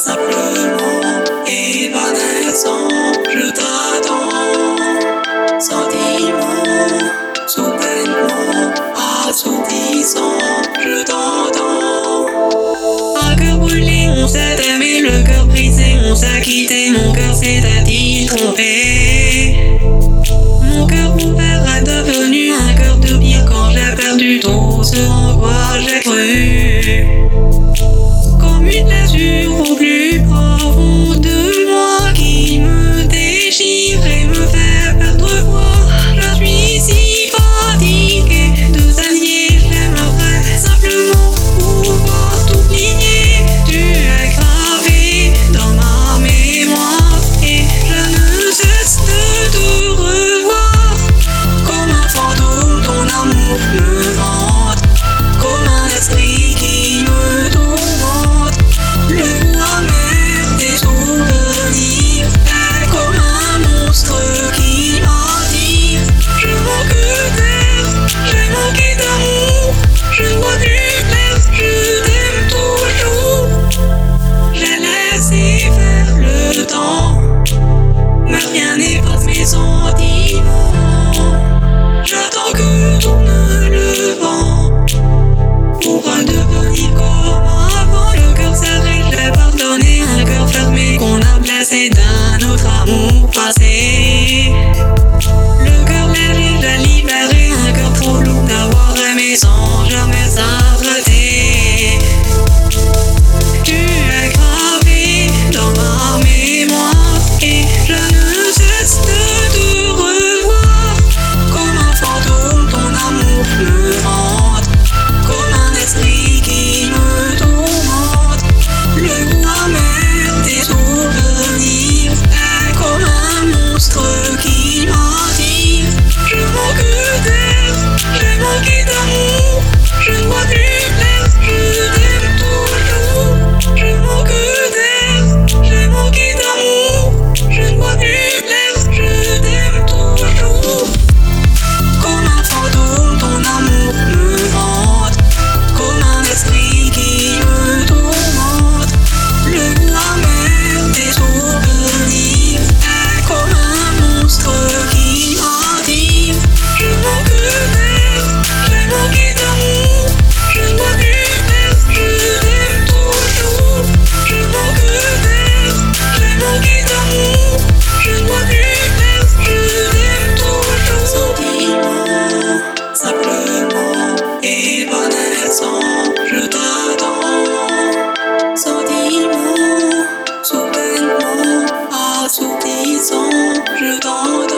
simplement évanescent, je t'attends. Sentiment, soudainement, assourdissant, je t'entends. Un cœur brûlé, on s'est aimé, le cœur brisé, on s'est quitté, mon cœur s'est à t'y tromper. le temps. Mais rien n'est votre maison vive. 日落。